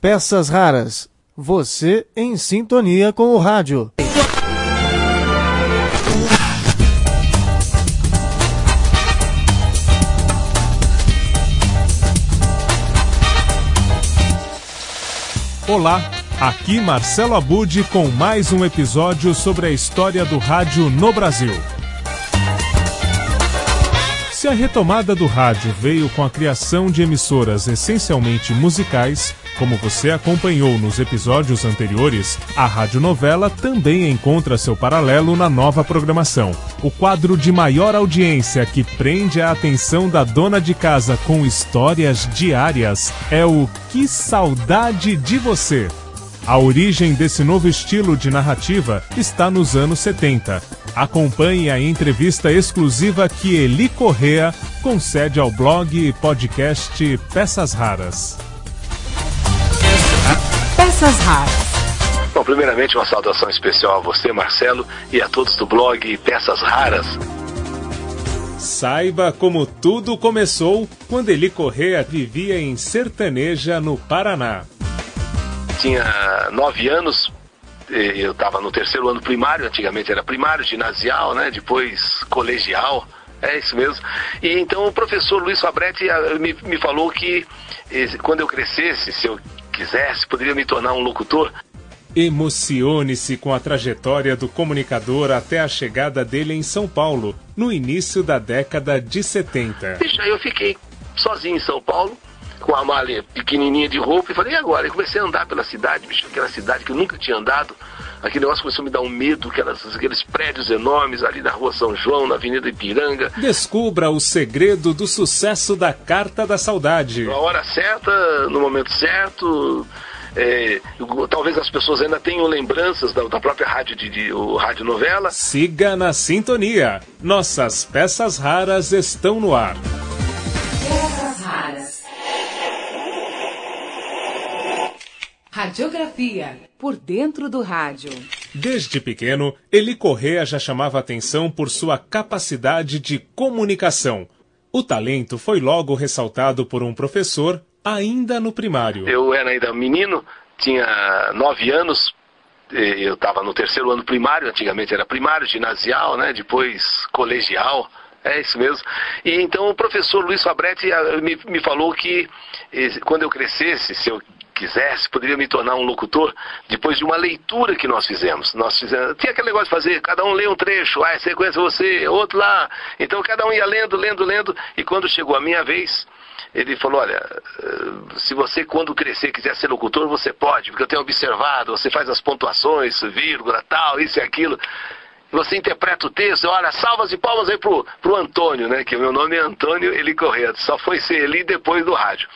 Peças raras. Você em sintonia com o rádio. Olá, aqui Marcelo Abude com mais um episódio sobre a história do rádio no Brasil. Se a retomada do rádio veio com a criação de emissoras essencialmente musicais, como você acompanhou nos episódios anteriores, a radionovela também encontra seu paralelo na nova programação. O quadro de maior audiência que prende a atenção da dona de casa com histórias diárias é o Que Saudade de Você. A origem desse novo estilo de narrativa está nos anos 70. Acompanhe a entrevista exclusiva que Eli Correa concede ao blog e podcast Peças Raras. Peças Raras. Bom, primeiramente uma saudação especial a você, Marcelo, e a todos do blog Peças Raras. Saiba como tudo começou quando Eli Correa vivia em Sertaneja, no Paraná tinha nove anos, eu estava no terceiro ano primário, antigamente era primário, ginasial, né? Depois colegial, é isso mesmo. E então o professor Luiz Fabretti ah, me, me falou que quando eu crescesse, se eu quisesse, poderia me tornar um locutor. Emocione-se com a trajetória do comunicador até a chegada dele em São Paulo, no início da década de 70. Deixa, eu fiquei sozinho em São Paulo, com a malha pequenininha de roupa e falei, e agora? E comecei a andar pela cidade, bicho, aquela cidade que eu nunca tinha andado. Aquele negócio começou a me dar um medo, aquelas, aqueles prédios enormes ali na rua São João, na Avenida Ipiranga. Descubra o segredo do sucesso da Carta da Saudade. Na hora certa, no momento certo. É, talvez as pessoas ainda tenham lembranças da, da própria rádio de, de o rádio novela. Siga na sintonia. Nossas peças raras estão no ar. Radiografia por dentro do rádio. Desde pequeno, Eli Correa já chamava atenção por sua capacidade de comunicação. O talento foi logo ressaltado por um professor ainda no primário. Eu era ainda menino, tinha nove anos, eu estava no terceiro ano primário, antigamente era primário, ginasial, né? depois colegial. É isso mesmo. E então o professor Luiz Fabretti ah, me, me falou que quando eu crescesse, se eu quisesse, poderia me tornar um locutor depois de uma leitura que nós fizemos. Nós fizemos, tinha aquele negócio de fazer, cada um lê um trecho, ah, sequência você, outro lá. Então cada um ia lendo, lendo, lendo, e quando chegou a minha vez, ele falou, olha, eh, se você quando crescer quiser ser locutor, você pode, porque eu tenho observado, você faz as pontuações, vírgula, tal, isso e aquilo você interpreta o texto, olha, salvas e palmas aí pro, pro Antônio, né? Que o meu nome é Antônio Eli Correia, só foi ser Eli depois do rádio.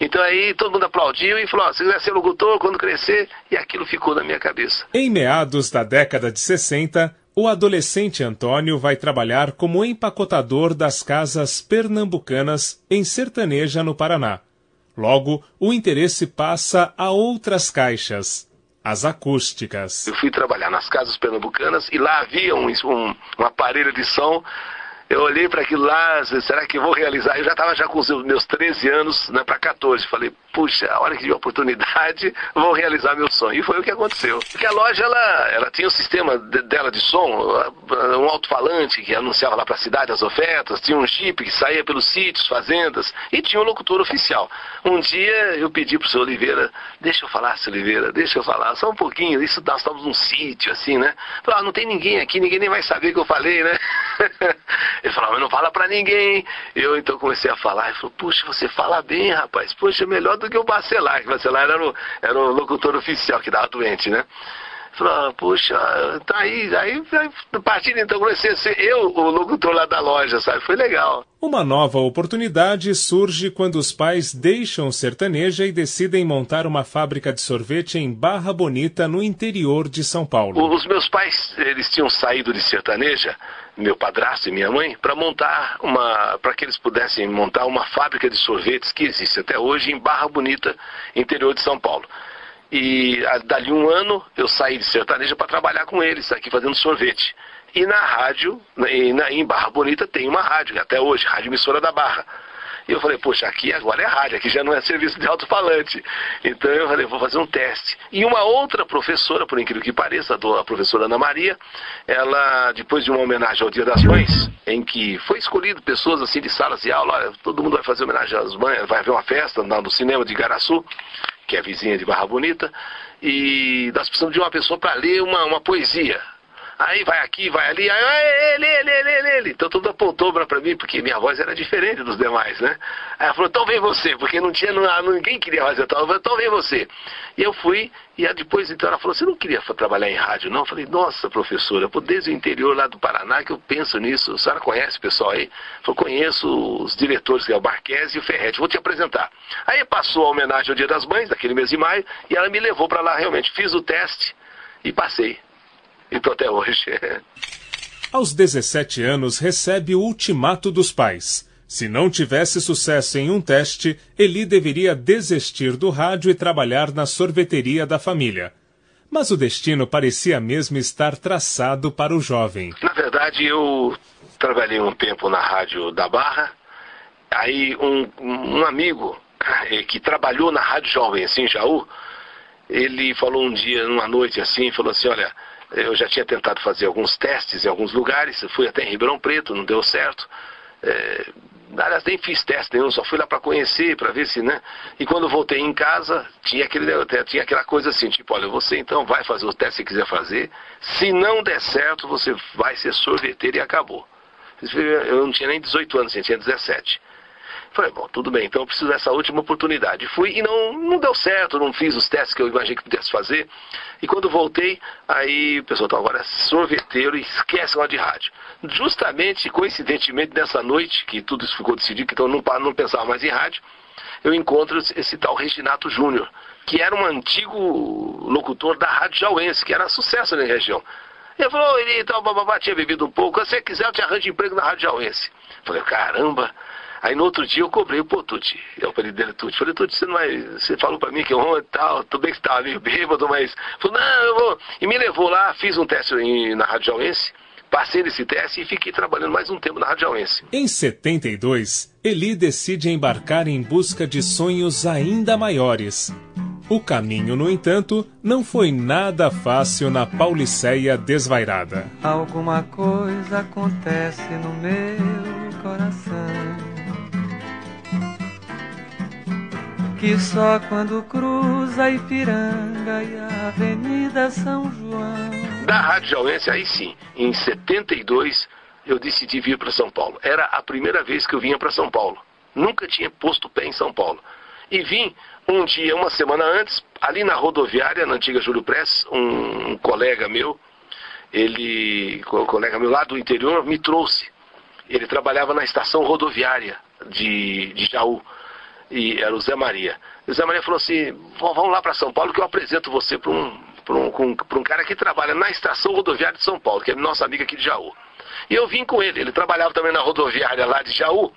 Então aí todo mundo aplaudiu e falou, ó, se quiser ser locutor quando crescer, e aquilo ficou na minha cabeça. Em meados da década de 60, o adolescente Antônio vai trabalhar como empacotador das casas pernambucanas em Sertaneja, no Paraná. Logo, o interesse passa a outras caixas as acústicas. Eu fui trabalhar nas casas pernambucanas e lá havia um, um, um aparelho de som eu olhei para aquilo lá, será que vou realizar? Eu já estava já com os meus 13 anos, né, para 14. Falei, puxa, a hora que tive a oportunidade, vou realizar meu sonho. E foi o que aconteceu. Porque a loja, ela, ela tinha um sistema de, dela de som, um alto-falante que anunciava lá para a cidade as ofertas, tinha um jeep que saía pelos sítios, fazendas, e tinha um locutor oficial. Um dia eu pedi para o senhor Oliveira, deixa eu falar, senhor Oliveira, deixa eu falar, só um pouquinho, isso nós estamos num sítio, assim, né? Falei, ah, não tem ninguém aqui, ninguém nem vai saber que eu falei, né? Ele falou, mas não fala pra ninguém. Eu então comecei a falar. Ele falou, puxa, você fala bem, rapaz. Puxa, melhor do que o Bacelar, que o Bacelar era o, era o locutor oficial que dava doente, né? Falou, ah, puxa, tá aí, aí, a partir então comecei a ser eu o locutor lá da loja, sabe? Foi legal. Uma nova oportunidade surge quando os pais deixam sertaneja e decidem montar uma fábrica de sorvete em Barra Bonita, no interior de São Paulo. Os meus pais, eles tinham saído de sertaneja meu padrasto e minha mãe para montar uma para que eles pudessem montar uma fábrica de sorvetes que existe até hoje em Barra Bonita, interior de São Paulo. E a, dali um ano eu saí de sertaneja para trabalhar com eles aqui fazendo sorvete. E na rádio, na, em Barra Bonita tem uma rádio, até hoje, Rádio Emissora da Barra. E eu falei, poxa, aqui agora é rádio, aqui já não é serviço de alto-falante. Então eu falei, vou fazer um teste. E uma outra professora, por incrível que pareça, a professora Ana Maria, ela, depois de uma homenagem ao Dia das Mães, em que foi escolhido pessoas assim de salas de aula, olha, todo mundo vai fazer homenagem às mães, vai haver uma festa no cinema de Garaçu, que é vizinha de Barra Bonita, e nós precisamos de uma pessoa para ler uma, uma poesia. Aí vai aqui, vai ali, aí ele, ele, ele, ele, ele. Então tudo apontou para mim, porque minha voz era diferente dos demais, né? Aí ela falou, então vem você, porque não tinha, não, ninguém queria fazer tal. Falei, então vem você. E eu fui, e depois então ela falou, você não queria trabalhar em rádio, não? Eu falei, nossa, professora, desde o interior lá do Paraná que eu penso nisso. A senhora conhece o pessoal aí? Eu conheço os diretores, que é o Barquese e o Ferretti, vou te apresentar. Aí passou a homenagem ao Dia das Mães, daquele mês de maio, e ela me levou para lá realmente. Fiz o teste e passei e até hoje. Aos 17 anos, recebe o ultimato dos pais. Se não tivesse sucesso em um teste, Eli deveria desistir do rádio e trabalhar na sorveteria da família. Mas o destino parecia mesmo estar traçado para o jovem. Na verdade, eu trabalhei um tempo na rádio da Barra. Aí um, um amigo eh, que trabalhou na Rádio Jovem, assim, em Jaú, ele falou um dia, numa noite assim, falou assim, olha, eu já tinha tentado fazer alguns testes em alguns lugares, fui até em Ribeirão Preto, não deu certo. É, aliás, nem fiz teste nenhum, só fui lá para conhecer, para ver se, né? E quando voltei em casa, tinha, aquele, tinha aquela coisa assim, tipo, olha, você então vai fazer o teste que quiser fazer, se não der certo, você vai ser sorveteiro e acabou. Eu não tinha nem 18 anos, eu tinha 17. Falei, bom, tudo bem, então eu preciso dessa última oportunidade. Fui e não, não deu certo, não fiz os testes que eu imaginei que pudesse fazer. E quando voltei, aí o pessoal, então agora é sorveteiro e esquece lá de rádio. Justamente, coincidentemente, nessa noite, que tudo isso ficou decidido, que então não, não pensava mais em rádio, eu encontro esse tal Reginato Júnior, que era um antigo locutor da Rádio Jauense, que era sucesso na região. Ele falou, ele então, bababá, tinha bebido um pouco, se você quiser eu te arranjo emprego na Rádio Jauense. Falei, caramba, Aí no outro dia eu cobrei o pô, Tuti. Eu falei dele, Tuti. Falei, Tuti, você não vai. Você falou pra mim que ontem e tal, tudo bem que você tava meio bêbado, mas. Falou, não, eu vou. E me levou lá, fiz um teste na Rádio Jauense. Passei nesse teste e fiquei trabalhando mais um tempo na Rádio Jauense. Em 72, Eli decide embarcar em busca de sonhos ainda maiores. O caminho, no entanto, não foi nada fácil na Pauliceia desvairada. Alguma coisa acontece no meu coração que só quando cruza Ipiranga e a Avenida São João. Da Rádio Jauense, aí sim, em 72, eu decidi vir para São Paulo. Era a primeira vez que eu vinha para São Paulo. Nunca tinha posto pé em São Paulo. E vim um dia, uma semana antes, ali na rodoviária, na antiga Júlio Press, um, um colega meu, ele, um colega meu lá do interior, me trouxe. Ele trabalhava na estação rodoviária de, de Jaú e era o Zé Maria. O Zé Maria falou assim: vamos lá para São Paulo que eu apresento você para um, um, um cara que trabalha na estação rodoviária de São Paulo, que é nosso amigo aqui de Jaú. E eu vim com ele, ele trabalhava também na rodoviária lá de Jaú.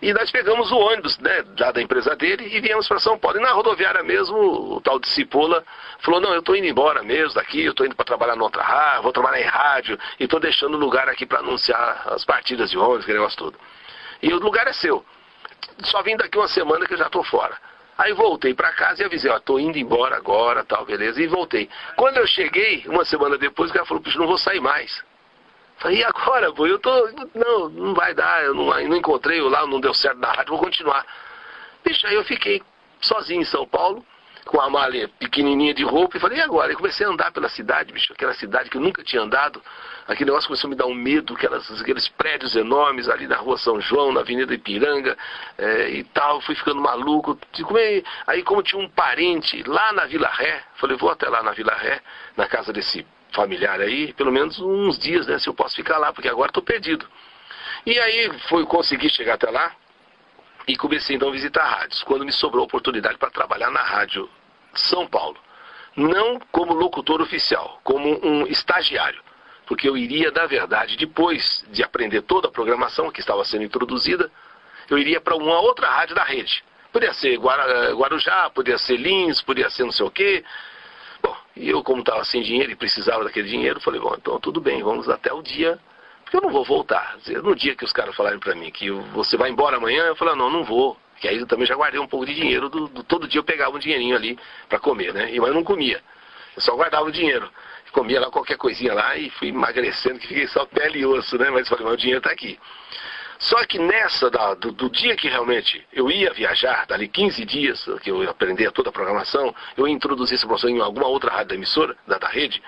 E nós pegamos o ônibus né, lá da empresa dele e viemos para São Paulo. E na rodoviária mesmo, o tal de Cipola falou: Não, eu estou indo embora mesmo daqui, eu estou indo para trabalhar noutra rádio, vou trabalhar em rádio e estou deixando lugar aqui para anunciar as partidas de ônibus, aquele negócio todo. E o lugar é seu só vim daqui uma semana que eu já estou fora. Aí voltei para casa e avisei, ó, tô indo embora agora, tal, beleza, e voltei. Quando eu cheguei, uma semana depois, o cara falou, puxa, não vou sair mais. Falei, e agora, pô? Eu tô. Não, não vai dar, eu não, não encontrei lá, não deu certo na rádio, vou continuar. Bicho, aí eu fiquei sozinho em São Paulo, com a malha pequenininha de roupa, e falei, e agora? E comecei a andar pela cidade, bicho, aquela cidade que eu nunca tinha andado. Aquele negócio começou a me dar um medo, aquelas, aqueles prédios enormes ali na rua São João, na Avenida Ipiranga é, e tal. Fui ficando maluco. Aí, como tinha um parente lá na Vila Ré, falei, vou até lá na Vila Ré, na casa desse familiar aí, pelo menos uns dias, né? Se eu posso ficar lá, porque agora estou perdido. E aí foi conseguir chegar até lá e comecei então a visitar rádios. Quando me sobrou a oportunidade para trabalhar na rádio São Paulo. Não como locutor oficial, como um estagiário porque eu iria, na verdade, depois de aprender toda a programação que estava sendo introduzida, eu iria para uma outra rádio da rede. Podia ser Guarujá, podia ser Lins, podia ser não sei o quê. E eu, como estava sem dinheiro e precisava daquele dinheiro, falei, bom, então tudo bem, vamos até o dia Porque eu não vou voltar. No dia que os caras falarem para mim que você vai embora amanhã, eu falo, não, não vou. Que aí eu também já guardei um pouco de dinheiro, do, do todo dia eu pegava um dinheirinho ali para comer, né? E, mas eu não comia. Eu só guardava o dinheiro. Comia lá qualquer coisinha lá e fui emagrecendo, que fiquei só pele e osso, né? Mas falei, mas o dinheiro está aqui. Só que nessa, da, do, do, dia que realmente eu ia viajar, dali 15 dias, que eu ia aprender toda a programação, eu ia introduzir essa programação em alguma outra rádio da emissora, da, da rede,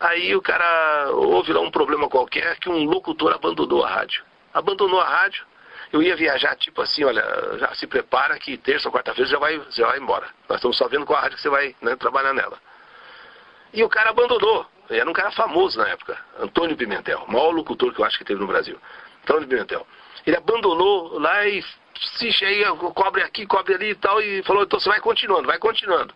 aí o cara houve lá um problema qualquer que um locutor abandonou a rádio. Abandonou a rádio, eu ia viajar tipo assim, olha, já se prepara que terça ou quarta-feira já vai, já vai embora. Nós estamos só vendo qual rádio que você vai né, trabalhar nela. E o cara abandonou. Era um cara famoso na época, Antônio Pimentel, o maior locutor que eu acho que teve no Brasil. Antônio Pimentel. Ele abandonou lá e se cheia, cobre aqui, cobre ali e tal, e falou, então você vai continuando, vai continuando.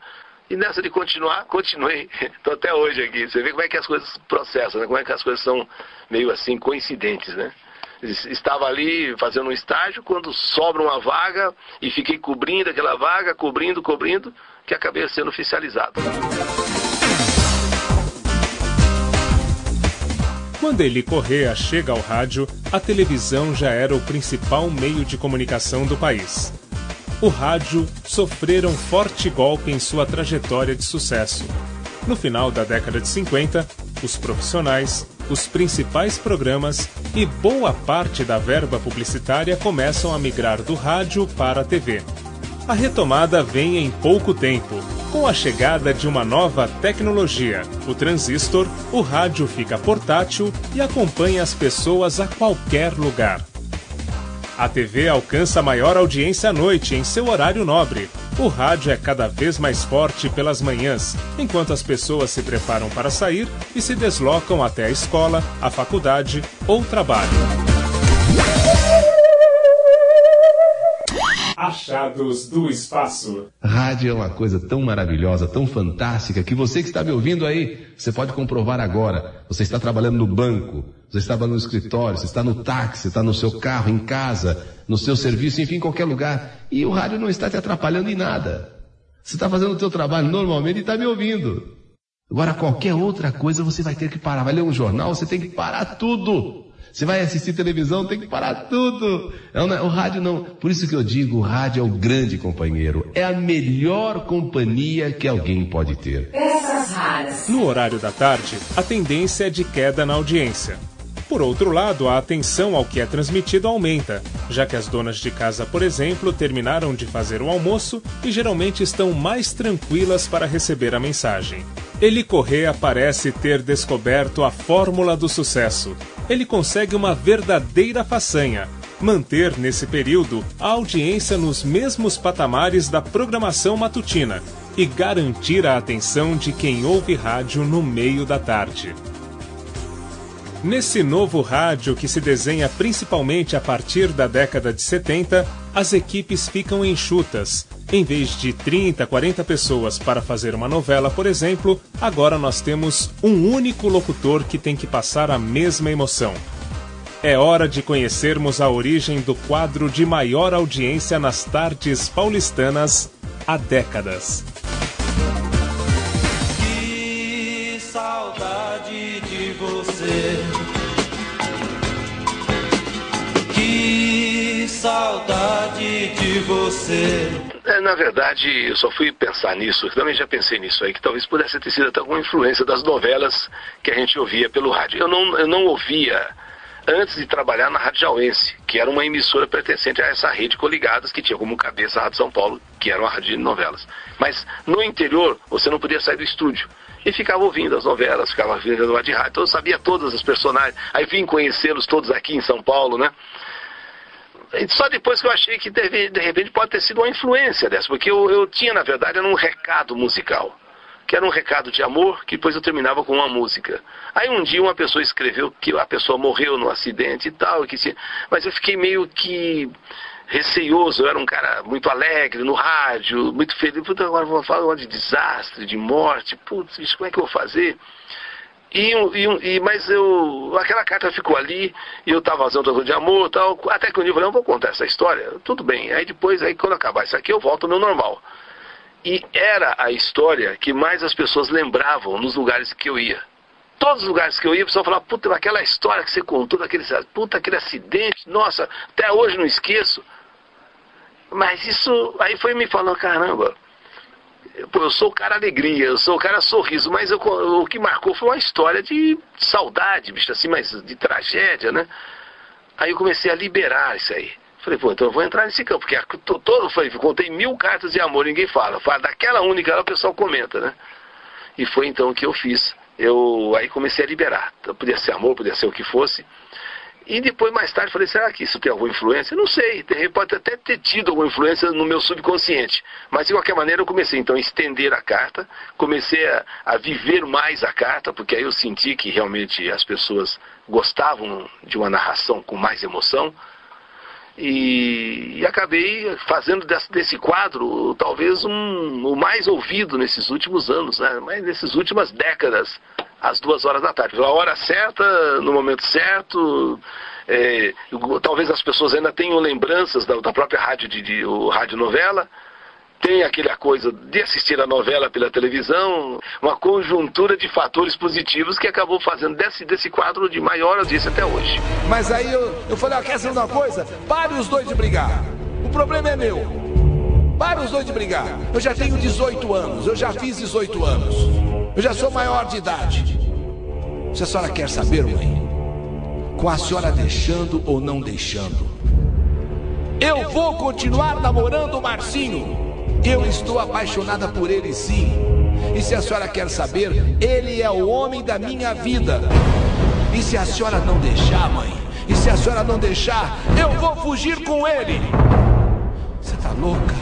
E nessa de continuar, continuei. Estou até hoje aqui. Você vê como é que as coisas processam, né? como é que as coisas são meio assim coincidentes, né? Estava ali fazendo um estágio, quando sobra uma vaga, e fiquei cobrindo aquela vaga, cobrindo, cobrindo, que acabei sendo oficializado. Quando Eli Correa chega ao rádio, a televisão já era o principal meio de comunicação do país. O rádio sofrera um forte golpe em sua trajetória de sucesso. No final da década de 50, os profissionais, os principais programas e boa parte da verba publicitária começam a migrar do rádio para a TV. A retomada vem em pouco tempo. Com a chegada de uma nova tecnologia, o transistor, o rádio fica portátil e acompanha as pessoas a qualquer lugar. A TV alcança maior audiência à noite em seu horário nobre. O rádio é cada vez mais forte pelas manhãs, enquanto as pessoas se preparam para sair e se deslocam até a escola, a faculdade ou trabalho. Achados do Espaço. Rádio é uma coisa tão maravilhosa, tão fantástica, que você que está me ouvindo aí, você pode comprovar agora. Você está trabalhando no banco, você estava no escritório, você está no táxi, está no seu carro, em casa, no seu serviço, enfim, em qualquer lugar. E o rádio não está te atrapalhando em nada. Você está fazendo o seu trabalho normalmente e está me ouvindo. Agora, qualquer outra coisa você vai ter que parar. Vai ler um jornal, você tem que parar tudo. Você vai assistir televisão, tem que parar tudo. Não, o rádio não. Por isso que eu digo, o rádio é o grande companheiro. É a melhor companhia que alguém pode ter. Peças raras. No horário da tarde, a tendência é de queda na audiência. Por outro lado, a atenção ao que é transmitido aumenta, já que as donas de casa, por exemplo, terminaram de fazer o almoço e geralmente estão mais tranquilas para receber a mensagem. Eli Correa parece ter descoberto a fórmula do sucesso. Ele consegue uma verdadeira façanha. Manter, nesse período, a audiência nos mesmos patamares da programação matutina e garantir a atenção de quem ouve rádio no meio da tarde. Nesse novo rádio que se desenha principalmente a partir da década de 70, as equipes ficam enxutas. Em vez de 30, 40 pessoas para fazer uma novela, por exemplo, agora nós temos um único locutor que tem que passar a mesma emoção. É hora de conhecermos a origem do quadro de maior audiência nas tardes paulistanas há décadas. Saudade de você. É, na verdade, eu só fui pensar nisso, também já pensei nisso aí, que talvez pudesse ter sido até alguma influência das novelas que a gente ouvia pelo rádio. Eu não, eu não ouvia antes de trabalhar na Rádio Jauense, que era uma emissora pertencente a essa rede coligadas que tinha como cabeça a Rádio São Paulo, que era uma rádio de novelas. Mas no interior, você não podia sair do estúdio. E ficava ouvindo as novelas, ficava ouvindo a de rádio, então eu sabia todas as personagens. Aí vim conhecê-los todos aqui em São Paulo, né? Só depois que eu achei que de, repente pode ter sido uma influência dessa, porque eu, eu tinha, na verdade, um recado musical que era um recado de amor, que depois eu terminava com uma música. Aí um dia uma pessoa escreveu que a pessoa morreu no acidente e tal, que se... mas eu fiquei meio que receioso, eu era um cara muito alegre no rádio, muito feliz. Puta, agora vou falar de desastre, de morte, putz, como é que eu vou fazer? E, e, e, mas eu, aquela carta ficou ali, e eu estava fazendo outra de amor tal, até que um dia eu falei, não vou contar essa história, tudo bem. Aí depois, aí quando acabar isso aqui, eu volto ao meu normal. E era a história que mais as pessoas lembravam nos lugares que eu ia. todos os lugares que eu ia, o pessoal falava, puta, aquela história que você contou, daquele, puta, aquele acidente, nossa, até hoje não esqueço. Mas isso, aí foi me falando, caramba, pô, eu sou o cara alegria, eu sou o cara sorriso, mas eu, o que marcou foi uma história de saudade, bicho, assim, mas de tragédia, né? Aí eu comecei a liberar isso aí. Falei, pô, então eu vou entrar nesse campo, porque todo, falei, contei mil cartas de amor, ninguém fala. Fala daquela única, o pessoal comenta, né? E foi então que eu fiz. Eu aí comecei a liberar. Então, podia ser amor, podia ser o que fosse. E depois, mais tarde, falei, será que isso tem alguma influência? Não sei, pode até ter tido alguma influência no meu subconsciente. Mas, de qualquer maneira, eu comecei, então, a estender a carta, comecei a, a viver mais a carta, porque aí eu senti que realmente as pessoas gostavam de uma narração com mais emoção. E, e, acabei fazendo desse, desse, quadro talvez um, o mais ouvido nesses últimos anos, né? mas nessas últimas décadas, às duas horas da tarde. A hora certa, no momento certo. É, talvez as pessoas ainda tenham lembranças da, da própria rádio de, de o rádio novela tem aquela coisa de assistir a novela pela televisão, uma conjuntura de fatores positivos que acabou fazendo desse, desse quadro de maior audiência até hoje. Mas aí eu, eu falei, ó, quer saber uma coisa? Pare os dois de brigar. O problema é meu. Pare os dois de brigar. Eu já tenho 18 anos, eu já fiz 18 anos. Eu já sou maior de idade. Se a senhora quer saber, mãe, com a senhora deixando ou não deixando, eu vou continuar namorando o Marcinho. Eu estou apaixonada por ele sim. E se a senhora quer saber, ele é o homem da minha vida. E se a senhora não deixar, mãe? E se a senhora não deixar, eu vou fugir com ele. Você tá louca?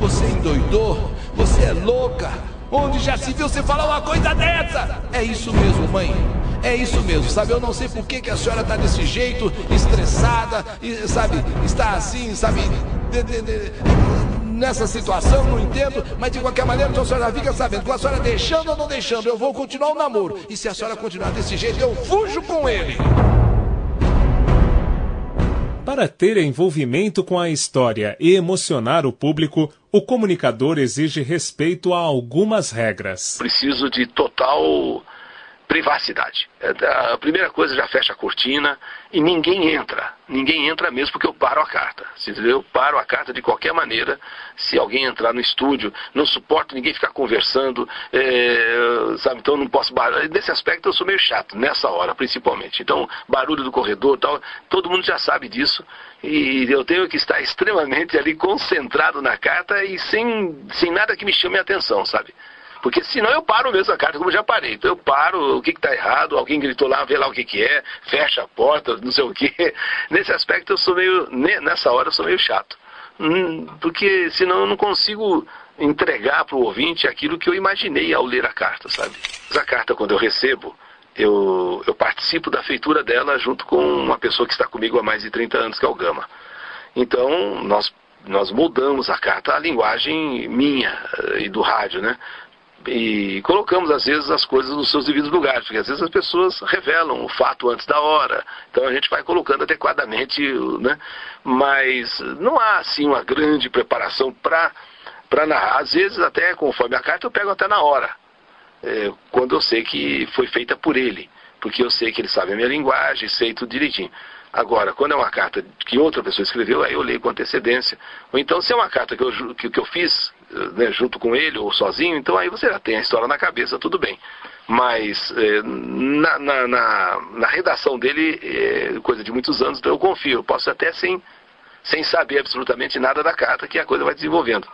Você endoidou? Você é louca? Onde já se viu você falar uma coisa dessa? É isso mesmo, mãe. É isso mesmo, sabe? Eu não sei por que, que a senhora está desse jeito, estressada, e, sabe? Está assim, sabe? De, de, de, nessa situação, não entendo, mas de qualquer maneira, então a senhora fica sabendo, com a senhora deixando ou não deixando, eu vou continuar o namoro. E se a senhora continuar desse jeito, eu fujo com ele. Para ter envolvimento com a história e emocionar o público, o comunicador exige respeito a algumas regras. Preciso de total privacidade. É, a primeira coisa já fecha a cortina e ninguém entra. Ninguém entra mesmo porque eu paro a carta. Eu paro a carta de qualquer maneira. Se alguém entrar no estúdio, não suporto ninguém ficar conversando, é, sabe? Então não posso. Nesse aspecto eu sou meio chato, nessa hora principalmente. Então, barulho do corredor tal, todo mundo já sabe disso. E eu tenho que estar extremamente ali concentrado na carta e sem, sem nada que me chame a atenção, sabe? Porque senão eu paro mesmo a carta, como já parei. Então eu paro, o que está errado, alguém gritou lá, vê lá o que, que é, fecha a porta, não sei o que. Nesse aspecto eu sou meio, nessa hora eu sou meio chato. Hum, porque senão eu não consigo entregar para o ouvinte aquilo que eu imaginei ao ler a carta, sabe? A carta, quando eu recebo, eu, eu participo da feitura dela junto com uma pessoa que está comigo há mais de 30 anos, que é o Gama. Então, nós nós mudamos a carta, a linguagem minha eh, e do rádio, né? E colocamos às vezes as coisas nos seus devidos lugares, porque às vezes as pessoas revelam o fato antes da hora, então a gente vai colocando adequadamente, né? Mas não há assim uma grande preparação para para narrar. Às vezes até conforme a carta eu pego até na hora, é, quando eu sei que foi feita por ele, porque eu sei que ele sabe a minha linguagem, sei tudo direitinho. Agora, quando é uma carta que outra pessoa escreveu, aí eu leio com antecedência. Ou então, se é uma carta que eu, que, que eu fiz né, junto com ele ou sozinho, então aí você já tem a história na cabeça, tudo bem. Mas é, na, na, na, na, redação dele, é coisa de muitos anos, então eu confio. Posso até sem, sem saber absolutamente nada da carta que a coisa vai desenvolvendo.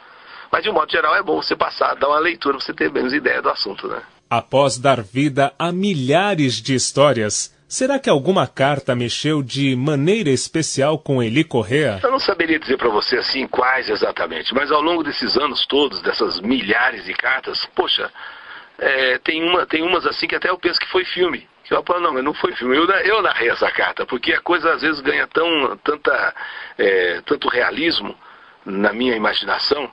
Mas de um modo geral é bom você passar, dar uma leitura, você ter menos ideia do assunto, né? Após dar vida a milhares de histórias, Será que alguma carta mexeu de maneira especial com Eli Correa? Eu não saberia dizer para você assim quais exatamente, mas ao longo desses anos todos, dessas milhares de cartas, poxa, é, tem, uma, tem umas assim que até eu penso que foi filme. Eu falo, não, mas não foi filme. Eu, eu narrei essa carta, porque a coisa às vezes ganha tão, tanta, é, tanto realismo na minha imaginação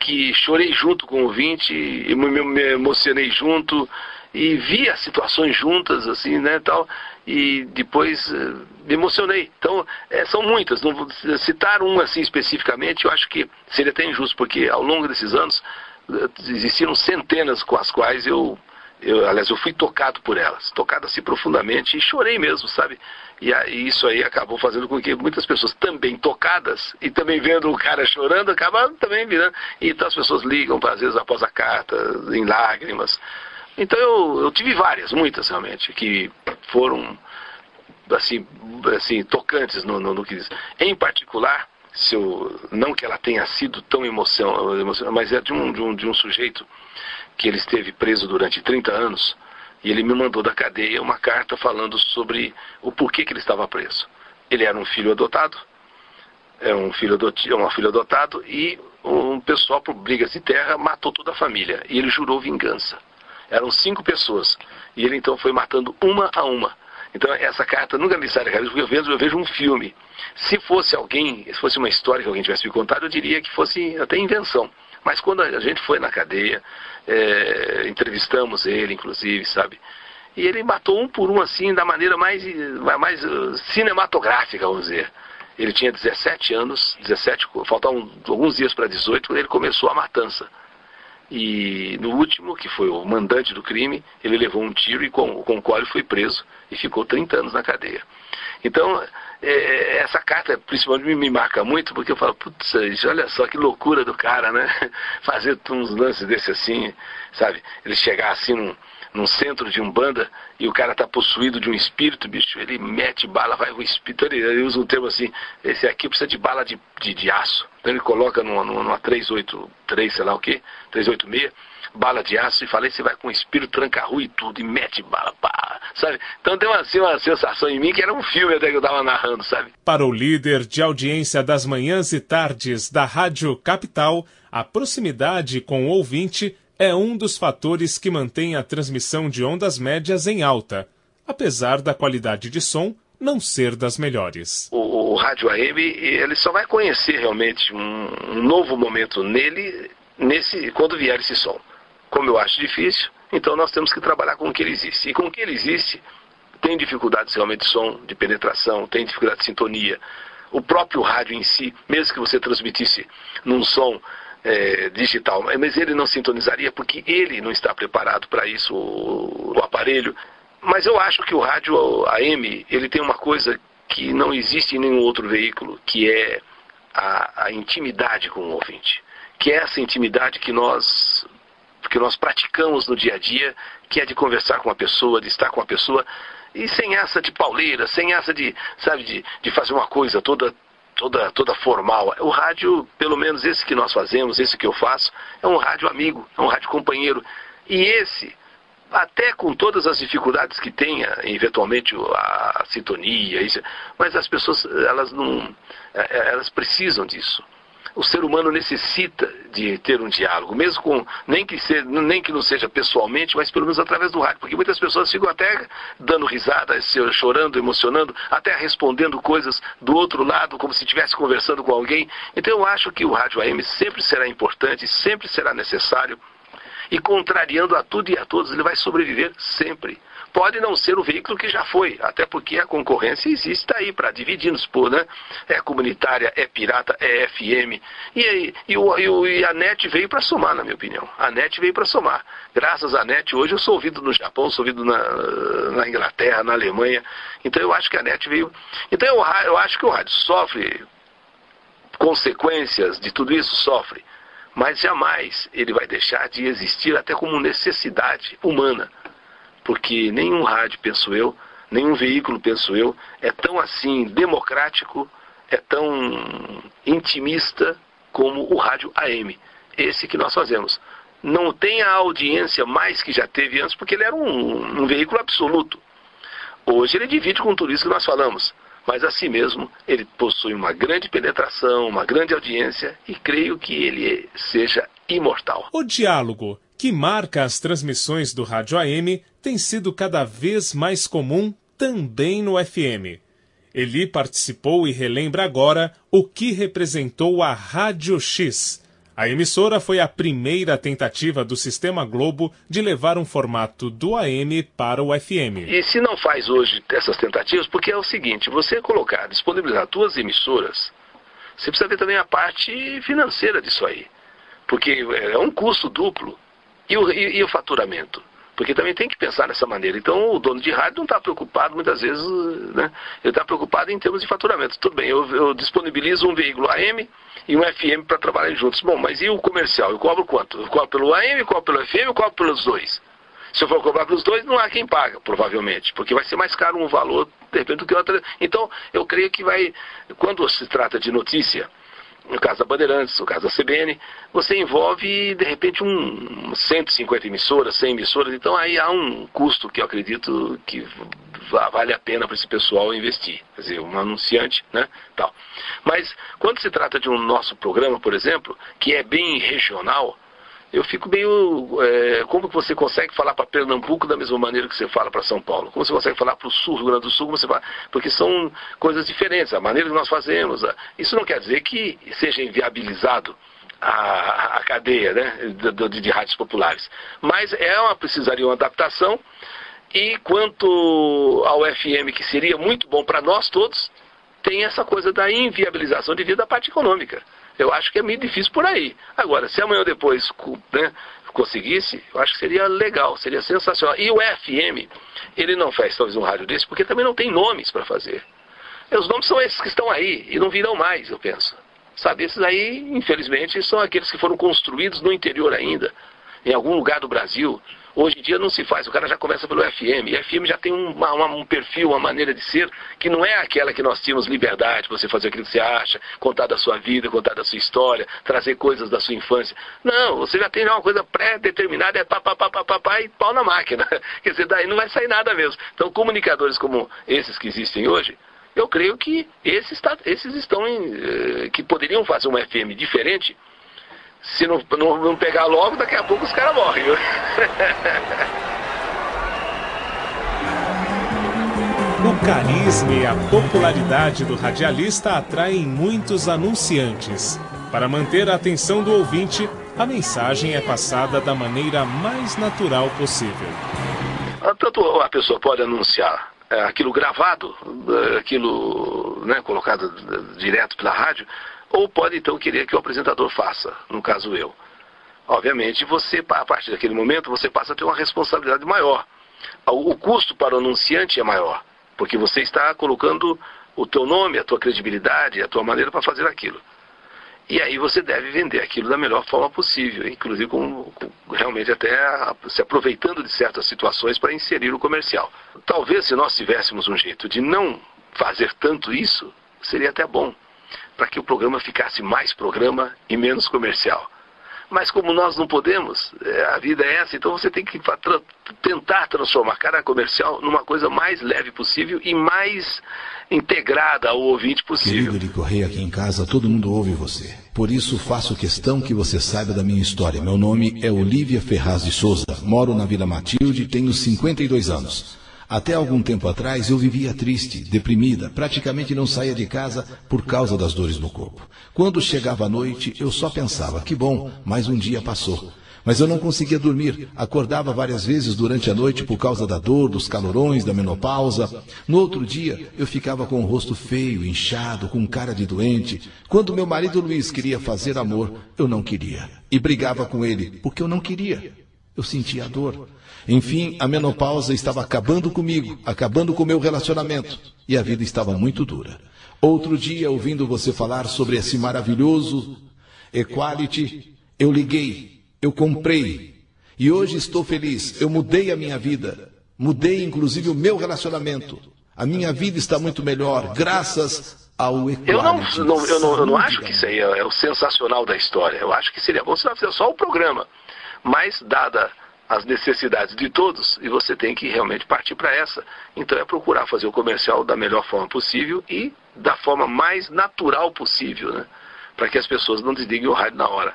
que chorei junto com o ouvinte, me, me emocionei junto, e vi as situações juntas, assim, né, tal, e depois uh, me emocionei. Então, é, são muitas. Não vou citar uma assim especificamente, eu acho que seria até injusto, porque ao longo desses anos uh, existiram centenas com as quais eu Eu, aliás, eu fui tocado por elas, tocado assim profundamente e chorei mesmo, sabe? E, e isso aí acabou fazendo com que muitas pessoas também tocadas e também vendo o cara chorando, acabam também virando. E então as pessoas ligam, às vezes após a carta, em lágrimas. Então eu, eu tive várias, muitas realmente, que foram assim, assim tocantes no, no, no que diz. Em particular, se eu, não que ela tenha sido tão emoção, mas é de um, de um, de um sujeito que ele esteve preso durante 30 anos e ele me mandou da cadeia uma carta falando sobre o porquê que ele estava preso. Ele era um filho adotado, é um filho adotado, um filho adotado e um pessoal por brigas de terra matou toda a família e ele jurou vingança. Eram cinco pessoas e ele então foi matando uma a uma. Então essa carta nunca me sai da cabeça porque eu vejo, eu vejo um filme. Se fosse alguém, se fosse uma história que alguém tivesse me contado, eu diria que fosse até invenção. Mas quando a gente foi na cadeia, é, entrevistamos ele, inclusive, sabe? E ele matou um por um, assim, da maneira mais, mais uh, cinematográfica, vamos dizer. Ele tinha 17 anos, 17, faltavam alguns dias para 18, ele começou a matança. E no último, que foi o mandante do crime, ele levou um tiro e com, com o qual ele foi preso e ficou 30 anos na cadeia. Então, é, é, essa carta principalmente me, marca muito, porque eu falo, putz, olha só que loucura do cara, né? Fazer uns lances desse assim, sabe? Ele chegar assim num, num centro de umbanda e o cara tá possuído de um espírito, bicho, ele mete bala, vai o espírito, ele, ele usa um termo assim, esse aqui precisa de bala de, de, de aço. Então ele coloca numa, numa 383, sei lá o que, 386 bala de aço e falei, você vai com espírito tranca-rua e tudo, e mete bala, pá, sabe? Então deu assim, uma sensação em mim que era um filme até que eu tava narrando, sabe? Para o líder de audiência das manhãs e tardes da Rádio Capital, a proximidade com o ouvinte é um dos fatores que mantém a transmissão de ondas médias em alta, apesar da qualidade de som não ser das melhores. O, o rádio AM ele só vai conhecer realmente um, um novo momento nele nesse quando vier esse som como eu acho difícil, então nós temos que trabalhar com o que ele existe. E com o que ele existe, tem dificuldades realmente de som, de penetração, tem dificuldade de sintonia. O próprio rádio em si, mesmo que você transmitisse num som é, digital, mas ele não sintonizaria porque ele não está preparado para isso, o, o aparelho. Mas eu acho que o rádio AM, ele tem uma coisa que não existe em nenhum outro veículo, que é a, a intimidade com o ouvinte. Que é essa intimidade que nós que nós praticamos no dia a dia, que é de conversar com uma pessoa, de estar com uma pessoa, e sem essa de pauleira, sem essa de, sabe, de, de fazer uma coisa toda toda toda formal. O rádio, pelo menos esse que nós fazemos, esse que eu faço, é um rádio amigo, é um rádio companheiro. E esse, até com todas as dificuldades que tenha, eventualmente a, sintonia, isso, mas as pessoas elas não, é, é, elas precisam disso o ser humano necessita de ter um diálogo, mesmo com, nem que, seja, nem que não seja pessoalmente, mas pelo menos através do rádio, porque muitas pessoas ficam até dando risada, chorando, emocionando, até respondendo coisas do outro lado, como se estivesse conversando com alguém. Então eu acho que o rádio AM sempre será importante, sempre será necessário, e contrariando a tudo e a todos, ele vai sobreviver sempre pode não ser o veículo que já foi, até porque a concorrência existe aí para dividir-nos por, né? É comunitária, é pirata, é FM. E, e, e, o, e a NET veio para somar, na minha opinião. A NET veio para somar. Graças à NET, hoje eu sou ouvido no Japão, sou ouvido na, na Inglaterra, na Alemanha. Então eu acho que a NET veio. Então eu, eu acho que o rádio sofre consequências de tudo isso, sofre. Mas jamais ele vai deixar de existir até como necessidade humana porque nenhum rádio, penso eu, nenhum veículo, penso eu, é tão assim democrático, é tão intimista como o rádio AM, esse que nós fazemos. Não tem a audiência mais que já teve antes, porque ele era um, um veículo absoluto. Hoje ele divide com tudo isso que nós falamos, mas assim mesmo ele possui uma grande penetração, uma grande audiência e creio que ele seja imortal. O diálogo que marca as transmissões do rádio AM tem sido cada vez mais comum também no FM. Eli participou e relembra agora o que representou a Rádio X. A emissora foi a primeira tentativa do Sistema Globo de levar um formato do AM para o FM. E se não faz hoje essas tentativas, porque é o seguinte, você colocar, disponibilizar duas emissoras, você precisa ver também a parte financeira disso aí. Porque é um custo duplo. E o, e, e o faturamento? Porque também tem que pensar dessa maneira. Então o dono de rádio não está preocupado muitas vezes, né? Ele está preocupado em termos de faturamento. Tudo bem, eu, eu disponibilizo um veículo AM e um FM para trabalhar juntos. Bom, mas e o comercial? Eu cobro quanto? Eu cobro pelo AM, eu cobro pelo FM, eu cobro pelos dois. Se eu for cobrar pelos dois, não há quem paga, provavelmente, porque vai ser mais caro um valor, de repente, do que outra. Então, eu creio que vai, quando se trata de notícia, no caso da Bandeirantes, no caso da CBN, você envolve, de repente, um 150 emissoras, 100 emissoras, então aí há um custo que eu acredito que vale a pena para esse pessoal investir. Quer dizer, um anunciante, né, tal. Mas, quando se trata de um nosso programa, por exemplo, que é bem regional, eu fico meio. É, como que você consegue falar para Pernambuco da mesma maneira que você fala para São Paulo? Como você consegue falar para o Sul, Rio Grande do Sul, como você fala? Porque são coisas diferentes, a maneira que nós fazemos. Isso não quer dizer que seja inviabilizado a, a cadeia né, de, de, de, rádios populares. Mas é uma, precisaria uma adaptação. E quanto ao FM, que seria muito bom para nós todos, tem essa coisa da inviabilização devido à parte econômica. Eu acho que é meio difícil por aí. Agora, se amanhã ou depois né, conseguisse, eu acho que seria legal, seria sensacional. E o FM, ele não faz talvez um rádio desse, porque também não tem nomes para fazer. E os nomes são esses que estão aí, e não virão mais, eu penso. Sabe, esses aí, infelizmente, são aqueles que foram construídos no interior ainda, em algum lugar do Brasil, Hoje em dia não se faz, o cara já começa pelo FM. E FM já tem uma, uma, um perfil, uma maneira de ser, que não é aquela que nós tínhamos liberdade, você fazer aquilo que você acha, contar da sua vida, contar da sua história, trazer coisas da sua infância. Não, você já tem uma coisa pré-determinada, é pá, pá, pá, pá, pá, pá, e pau na máquina. Quer dizer, daí não vai sair nada mesmo. Então, comunicadores como esses que existem hoje, eu creio que esses, esses estão em, eh, que poderiam fazer uma FM diferente se não, não, não pegar logo, daqui a pouco os caras morrem. O carisma e a popularidade do radialista atraem muitos anunciantes. Para manter a atenção do ouvinte, a mensagem é passada da maneira mais natural possível. Ah, tanto a pessoa pode anunciar aquilo gravado, é, aquilo né, colocado direto pela rádio, ou pode então querer que o apresentador faça, no caso eu. Obviamente, você, a partir daquele momento, você passa a ter uma responsabilidade maior. O custo para o anunciante é maior, porque você está colocando o teu nome, a tua credibilidade, a tua maneira para fazer aquilo. E aí você deve vender aquilo da melhor forma possível, inclusive com, com, realmente até se aproveitando de certas situações para inserir o comercial. Talvez se nós tivéssemos um jeito de não fazer tanto isso, seria até bom para que o programa ficasse mais programa e menos comercial. Mas como nós não podemos, é, a vida é essa, então você tem que tra tentar transformar cada comercial numa coisa mais leve possível e mais integrada ao ouvinte possível. Querido de Correia, aqui em casa todo mundo ouve você. Por isso faço questão que você saiba da minha história. Meu nome é Olívia Ferraz de Souza, moro na Vila Matilde e tenho 52 anos. Até algum tempo atrás eu vivia triste, deprimida, praticamente não saía de casa por causa das dores no corpo. Quando chegava a noite, eu só pensava: que bom, mais um dia passou. Mas eu não conseguia dormir. Acordava várias vezes durante a noite por causa da dor, dos calorões, da menopausa. No outro dia, eu ficava com o rosto feio, inchado, com cara de doente. Quando meu marido Luiz queria fazer amor, eu não queria. E brigava com ele, porque eu não queria. Eu sentia a dor. Enfim, a menopausa estava acabando comigo, acabando com o meu relacionamento, e a vida estava muito dura. Outro dia, ouvindo você falar sobre esse maravilhoso Equality, eu liguei, eu comprei, e hoje estou feliz. Eu mudei a minha vida, mudei inclusive o meu relacionamento. A minha vida está muito melhor, graças ao Equality. Eu não, não, eu não, eu não acho que isso aí é, é o sensacional da história. Eu acho que seria bom se fizéssemos só o programa. Mas, dada as necessidades de todos e você tem que realmente partir para essa. Então é procurar fazer o comercial da melhor forma possível e da forma mais natural possível, né? Para que as pessoas não desliguem o rádio na hora.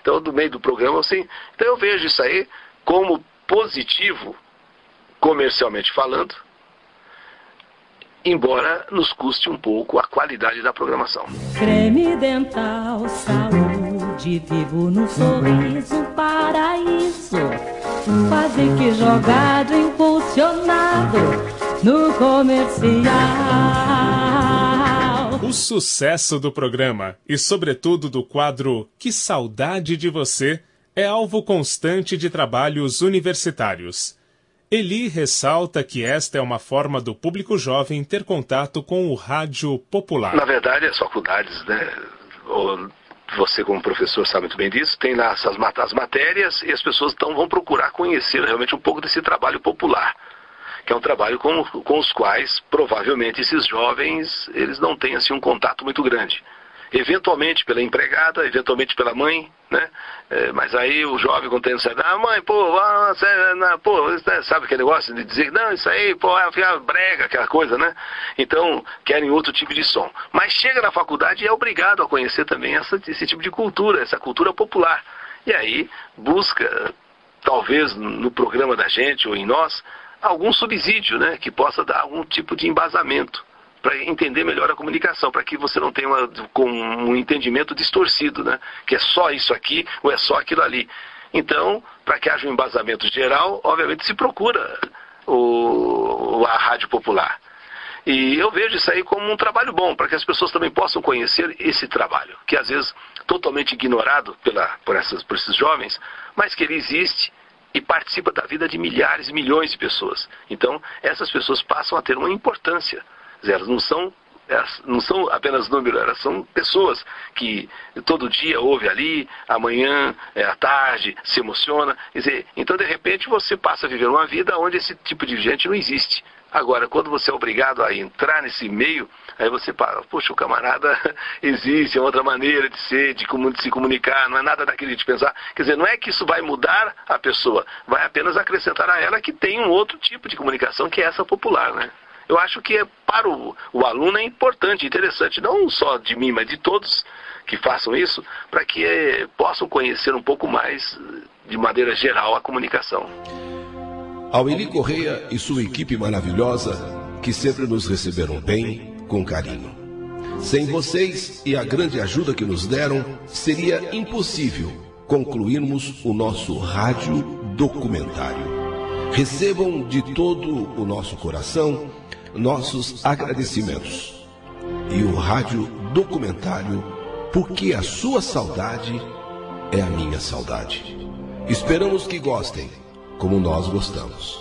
Então, do meio do programa, assim, então eu vejo isso aí como positivo, comercialmente falando, embora nos custe um pouco a qualidade da programação. Creme dental, saúde, vivo no sorriso, paraíso. Quase que jogado, impulsionado no comercial. O sucesso do programa e, sobretudo, do quadro Que Saudade de Você é alvo constante de trabalhos universitários. Eli ressalta que esta é uma forma do público jovem ter contato com o rádio popular. Na verdade, as faculdades, né, você como professor sabe muito bem disso, tem lá as, as matérias e as pessoas então vão procurar conhecer realmente um pouco desse trabalho popular, que é um trabalho com, com os quais provavelmente esses jovens eles não têm assim um contato muito grande eventualmente pela empregada, eventualmente pela mãe, né? É, mas aí o jovem com sabe, ah, mãe, pô, ah, pô, né, sabe aquele negócio de dizer, não, isso aí, pô, é brega, aquela coisa, né? Então, querem outro tipo de som. Mas chega na faculdade e é obrigado a conhecer também essa, esse tipo de cultura, essa cultura popular. E aí busca, talvez no programa da gente ou em nós, algum subsídio, né? Que possa dar algum tipo de embasamento para entender melhor a comunicação, para que você não tenha uma, com um entendimento distorcido, né? que é só isso aqui ou é só aquilo ali. Então, para que haja um embasamento geral, obviamente se procura o, a rádio popular. E eu vejo isso aí como um trabalho bom, para que as pessoas também possam conhecer esse trabalho, que às vezes totalmente ignorado pela, por, essas, por esses jovens, mas que ele existe e participa da vida de milhares, milhões de pessoas. Então, essas pessoas passam a ter uma importância elas não são elas não são apenas números, elas são pessoas que todo dia ouve ali, amanhã, é, à tarde, se emociona. Dizer, então, de repente, você passa a viver uma vida onde esse tipo de gente não existe. Agora, quando você é obrigado a entrar nesse meio, aí você fala, poxa, o camarada existe, é outra maneira de ser, de, de se comunicar, não é nada daquele de pensar. Quer dizer, não é que isso vai mudar a pessoa, vai apenas acrescentar a ela que tem um outro tipo de comunicação que é essa popular, né? Eu acho que é, para o, o aluno é importante, interessante, não só de mim, mas de todos que façam isso, para que é, possam conhecer um pouco mais, de maneira geral, a comunicação. Ao Eli Correia e sua equipe maravilhosa, que sempre nos receberam bem, com carinho. Sem vocês e a grande ajuda que nos deram, seria impossível concluirmos o nosso rádio documentário. Recebam de todo o nosso coração nossos agradecimentos. E o rádio documentário Porque a sua saudade é a minha saudade. Esperamos que gostem, como nós gostamos.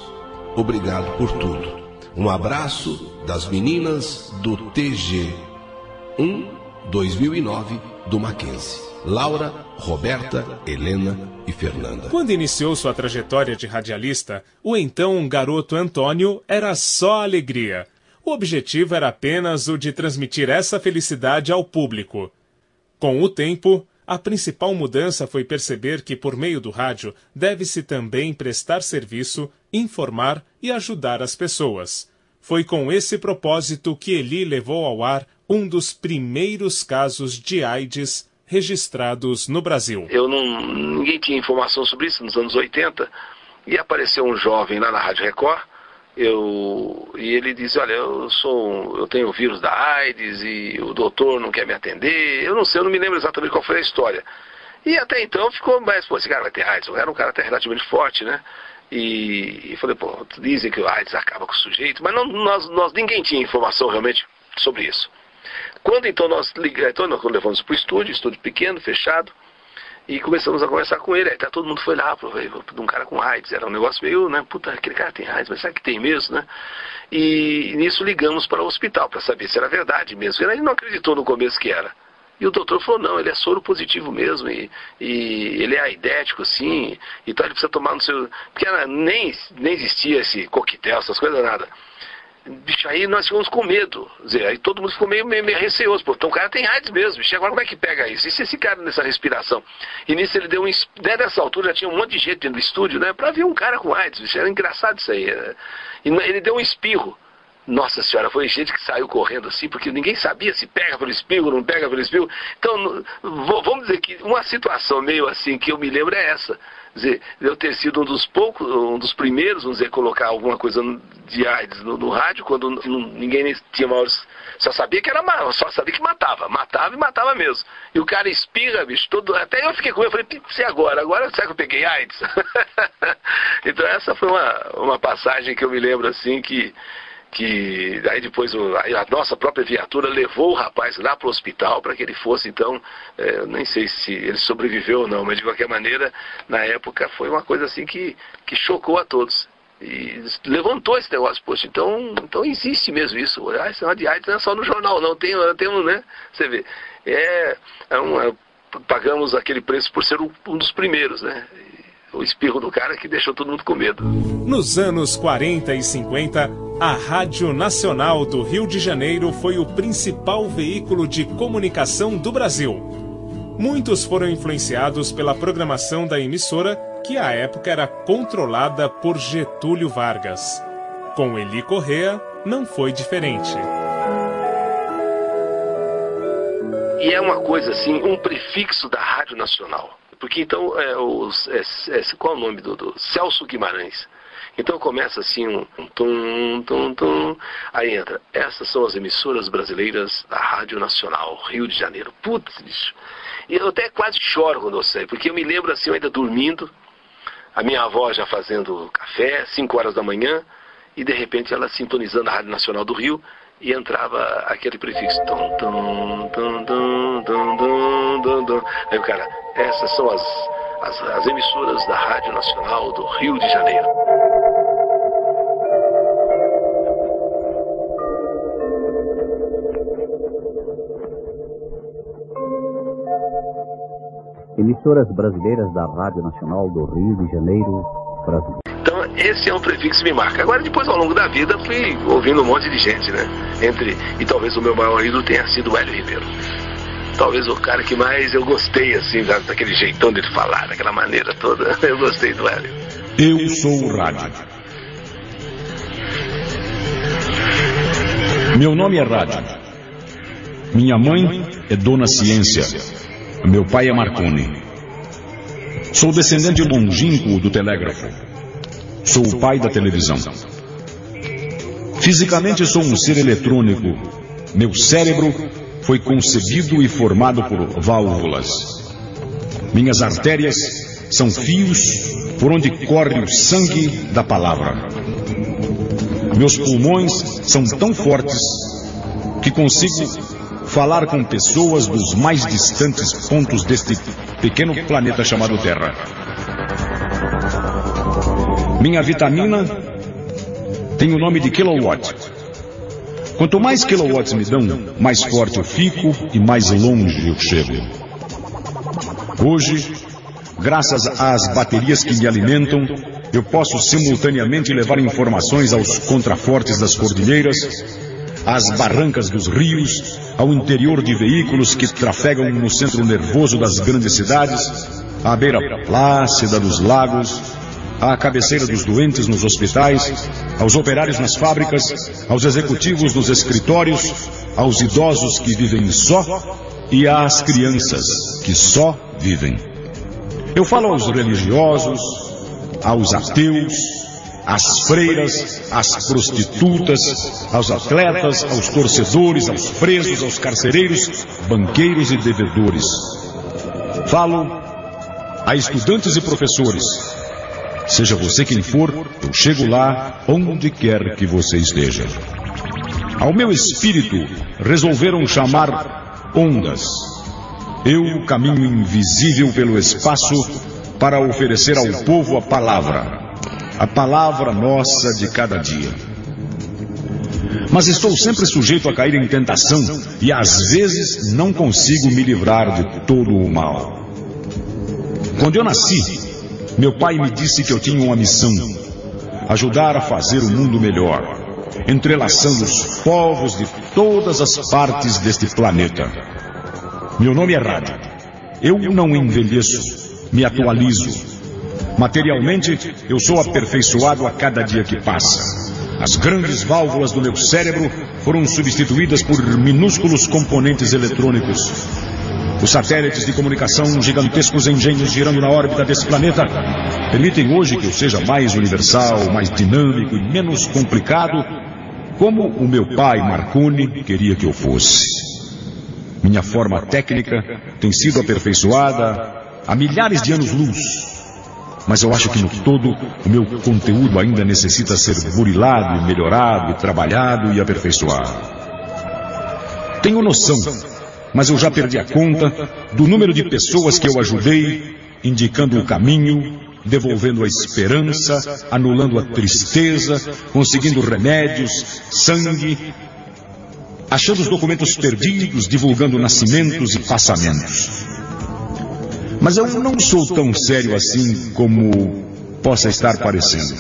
Obrigado por tudo. Um abraço das meninas do TG 1 2009 do Mackenzie. Laura, Roberta, Helena e Fernanda. Quando iniciou sua trajetória de radialista, o então garoto Antônio era só alegria. O objetivo era apenas o de transmitir essa felicidade ao público. Com o tempo, a principal mudança foi perceber que, por meio do rádio, deve-se também prestar serviço, informar e ajudar as pessoas. Foi com esse propósito que Eli levou ao ar um dos primeiros casos de AIDS registrados no Brasil. Eu não, ninguém tinha informação sobre isso nos anos 80 e apareceu um jovem lá na Rádio Record. Eu, e ele disse, olha, eu sou, eu tenho o vírus da AIDS e o doutor não quer me atender. Eu não sei, eu não me lembro exatamente qual foi a história. E até então ficou mais, pô, esse cara vai ter AIDS. Eu era um cara até relativamente forte, né? E, e falei, pô, dizem que o AIDS acaba com o sujeito, mas não, nós, nós, ninguém tinha informação realmente sobre isso. Quando então nós ligamos, então nós levamos para o estúdio, estúdio pequeno, fechado, e começamos a conversar com ele. Aí tá, todo mundo foi lá para de um cara com AIDS. Era um negócio meio, né? Puta, aquele cara tem AIDS, mas será que tem mesmo, né? E nisso ligamos para o hospital para saber se era verdade mesmo. Ele não acreditou no começo que era. E o doutor falou, não, ele é soro positivo mesmo, e, e ele é aidético, assim, então ele precisa tomar no seu. Porque nem, nem existia esse coquetel, essas coisas, nada bicho, aí nós ficamos com medo. Dizer, aí todo mundo ficou meio, meio, meio receoso. Pô, então o cara tem AIDS mesmo, bicho, agora como é que pega isso? E se esse cara nessa respiração? E nisso ele deu um. Nessa altura já tinha um monte de gente dentro do estúdio, né? Pra ver um cara com AIDS, bicho, era engraçado isso aí. Né? E ele deu um espirro. Nossa senhora, foi gente que saiu correndo assim, porque ninguém sabia se pega pelo espirro, não pega pelo espirro. Então, vamos dizer que uma situação meio assim que eu me lembro é essa dizer, eu ter sido um dos poucos, um dos primeiros, vamos dizer, colocar alguma coisa de AIDS no, no rádio, quando ninguém tinha maiores. Só sabia que era só sabia que matava. Matava e matava mesmo. E o cara espirra, bicho. Até eu fiquei com eu falei, se agora? Agora será que eu peguei AIDS? então essa foi uma, uma passagem que eu me lembro assim que que aí depois o, a nossa própria viatura levou o rapaz lá para o hospital para que ele fosse então, é, nem sei se ele sobreviveu ou não, mas de qualquer maneira, na época foi uma coisa assim que, que chocou a todos. E levantou esse negócio, poxa, então, então existe mesmo isso. Ah, esse negócio de AIDS não é só no jornal, não, tem, tem um, né? Você vê. É, é é, pagamos aquele preço por ser um, um dos primeiros, né? O espirro do cara que deixou todo mundo com medo. Nos anos 40 e 50, a Rádio Nacional do Rio de Janeiro foi o principal veículo de comunicação do Brasil. Muitos foram influenciados pela programação da emissora, que à época era controlada por Getúlio Vargas. Com Eli Correa, não foi diferente. E é uma coisa assim, um prefixo da Rádio Nacional. Porque então, é, os, é, é, qual é o nome do, do, Celso Guimarães? Então começa assim um, um tum, tum, tum, aí entra, essas são as emissoras brasileiras da Rádio Nacional, Rio de Janeiro. Putz, bicho. E eu até quase choro quando eu sei, porque eu me lembro assim, eu ainda dormindo, a minha avó já fazendo café, 5 horas da manhã, e de repente ela sintonizando a Rádio Nacional do Rio, e entrava aquele prefixo. Tum, tum, tum, tum, tum, tum, tum. Aí o cara, essas são as, as, as emissoras da Rádio Nacional do Rio de Janeiro. Emissoras brasileiras da Rádio Nacional do Rio de Janeiro, Brasil. Então, esse é um prefixo que me marca. Agora, depois, ao longo da vida, fui ouvindo um monte de gente, né? Entre, e talvez o meu maior ídolo tenha sido o Hélio Ribeiro. Talvez o cara que mais eu gostei, assim, da, daquele jeitão dele falar, daquela maneira toda. Eu gostei do Hélio. Eu sou o rádio. Meu nome é Rádio. Minha mãe é Dona Ciência. Meu pai é Marconi. Sou descendente longínquo do telégrafo. Sou o pai da televisão. Fisicamente sou um ser eletrônico. Meu cérebro foi concebido e formado por válvulas. Minhas artérias são fios por onde corre o sangue da palavra. Meus pulmões são tão fortes que consigo falar com pessoas dos mais distantes pontos deste pequeno planeta chamado Terra. Minha vitamina tem o nome de kilowatt. Quanto mais kilowatts me dão, mais forte eu fico e mais longe eu chego. Hoje, graças às baterias que me alimentam, eu posso simultaneamente levar informações aos contrafortes das cordilheiras, às barrancas dos rios, ao interior de veículos que trafegam no centro nervoso das grandes cidades, à beira plácida dos lagos, à cabeceira dos doentes nos hospitais, aos operários nas fábricas, aos executivos nos escritórios, aos idosos que vivem só e às crianças que só vivem. Eu falo aos religiosos, aos ateus, às freiras, às prostitutas, aos atletas, aos torcedores, aos presos, aos carcereiros, banqueiros e devedores. Falo a estudantes e professores, Seja você quem for, eu chego lá onde quer que você esteja. Ao meu espírito resolveram chamar ondas. Eu caminho invisível pelo espaço para oferecer ao povo a palavra, a palavra nossa de cada dia. Mas estou sempre sujeito a cair em tentação e às vezes não consigo me livrar de todo o mal. Quando eu nasci, meu pai me disse que eu tinha uma missão: ajudar a fazer o mundo melhor, entrelaçando os povos de todas as partes deste planeta. Meu nome é Rádio. Eu não envelheço, me atualizo. Materialmente, eu sou aperfeiçoado a cada dia que passa. As grandes válvulas do meu cérebro foram substituídas por minúsculos componentes eletrônicos os satélites de comunicação, gigantescos engenhos girando na órbita desse planeta, permitem hoje que eu seja mais universal, mais dinâmico e menos complicado, como o meu pai Marconi queria que eu fosse. Minha forma técnica tem sido aperfeiçoada há milhares de anos-luz. mas eu acho que no todo o meu conteúdo ainda necessita ser burilado melhorado trabalhado e aperfeiçoado. Tenho noção, mas eu já perdi a conta do número de pessoas que eu ajudei, indicando o caminho, devolvendo a esperança, anulando a tristeza, conseguindo remédios, sangue, achando os documentos perdidos, divulgando nascimentos e passamentos. Mas eu não sou tão sério assim como possa estar parecendo.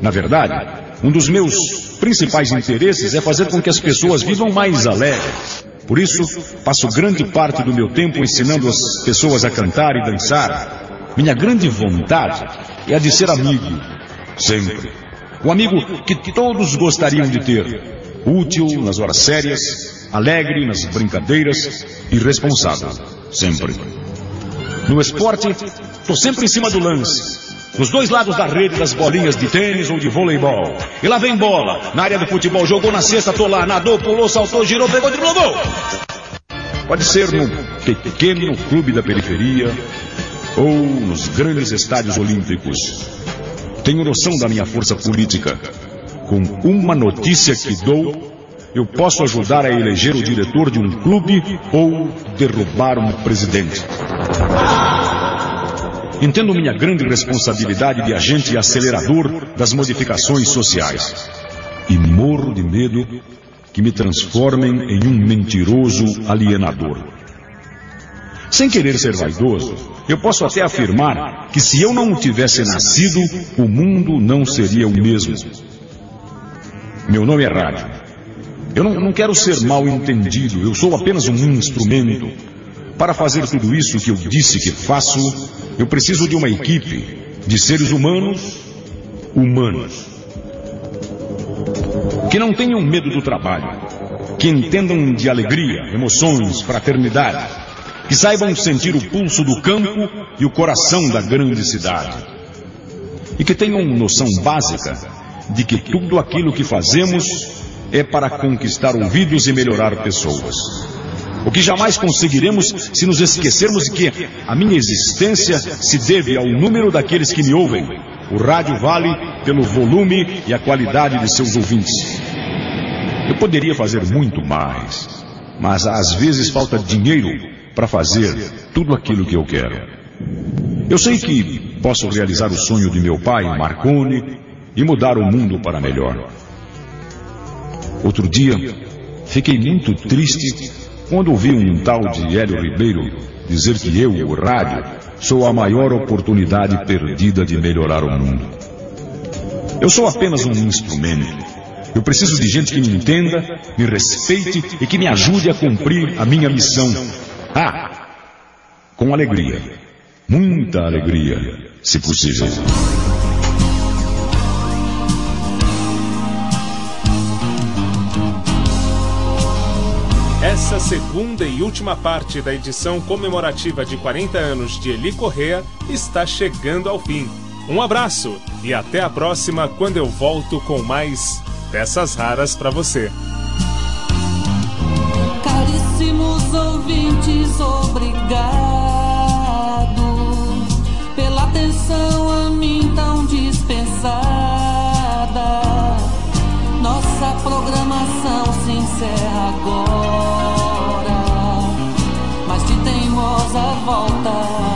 Na verdade, um dos meus principais interesses é fazer com que as pessoas vivam mais alegres. Por isso, passo grande parte do meu tempo ensinando as pessoas a cantar e dançar. Minha grande vontade é a de ser amigo, sempre. O amigo que todos gostariam de ter. Útil nas horas sérias, alegre nas brincadeiras e responsável, sempre. No esporte, estou sempre em cima do lance. Nos dois lados da rede das bolinhas de tênis ou de voleibol. E lá vem bola. Na área do futebol, jogou na cesta, tô lá, nadou, pulou, saltou, girou, pegou, driblou, gol! Pode ser no pequeno clube da periferia ou nos grandes estádios olímpicos. Tenho noção da minha força política. Com uma notícia que dou, eu posso ajudar a eleger o diretor de um clube ou derrubar um presidente. Entendo minha grande responsabilidade de agente acelerador das modificações sociais. E morro de medo que me transformem em um mentiroso alienador. Sem querer ser vaidoso, eu posso até afirmar que se eu não tivesse nascido, o mundo não seria o mesmo. Meu nome é Rádio. Eu não, não quero ser mal entendido, eu sou apenas um instrumento. Para fazer tudo isso que eu disse que faço, eu preciso de uma equipe de seres humanos, humanos. Que não tenham medo do trabalho, que entendam de alegria, emoções, fraternidade, que saibam sentir o pulso do campo e o coração da grande cidade. E que tenham noção básica de que tudo aquilo que fazemos é para conquistar ouvidos e melhorar pessoas. O que jamais conseguiremos se nos esquecermos de que a minha existência se deve ao número daqueles que me ouvem. O rádio vale pelo volume e a qualidade de seus ouvintes. Eu poderia fazer muito mais, mas às vezes falta dinheiro para fazer tudo aquilo que eu quero. Eu sei que posso realizar o sonho de meu pai, Marconi, e mudar o mundo para melhor. Outro dia, fiquei muito triste quando ouvi um tal de Hélio Ribeiro dizer que eu, o rádio, sou a maior oportunidade perdida de melhorar o mundo. Eu sou apenas um instrumento. Eu preciso de gente que me entenda, me respeite e que me ajude a cumprir a minha missão. Ah, com alegria. Muita alegria, se possível. Essa segunda e última parte da edição comemorativa de 40 anos de Eli Correa está chegando ao fim. Um abraço e até a próxima quando eu volto com mais peças raras para você. Caríssimos ouvintes, obrigado pela atenção a mim tão Nossa programação se encerra agora, mas de teimosa volta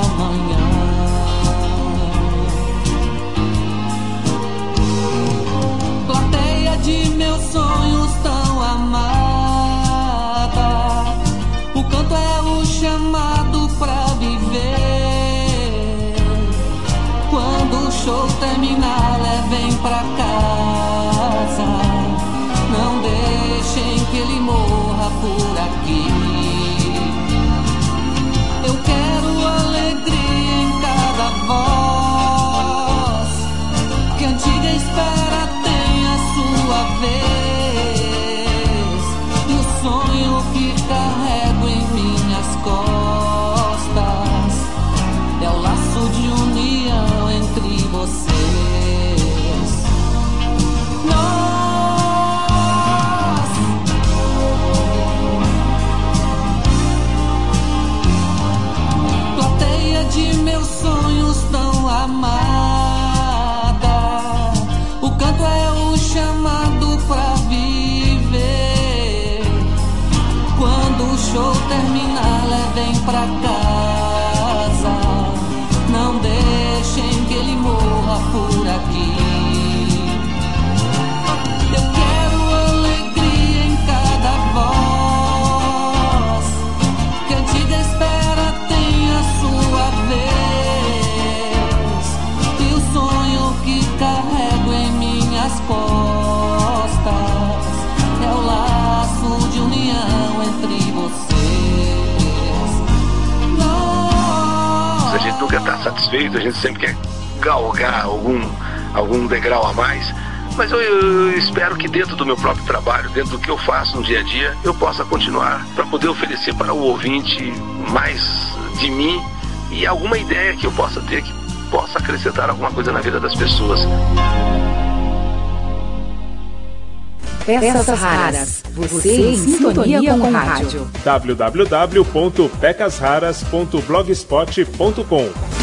feito, a gente sempre quer galgar algum, algum degrau a mais. Mas eu, eu, espero que dentro do meu próprio trabalho, dentro do que eu faço no dia a dia, eu possa continuar para poder oferecer para o ouvinte mais de mim e alguma ideia que eu possa ter que possa acrescentar alguma coisa na vida das pessoas. Peças raras. Você em sintonia com o rádio. www.pecasraras.blogspot.com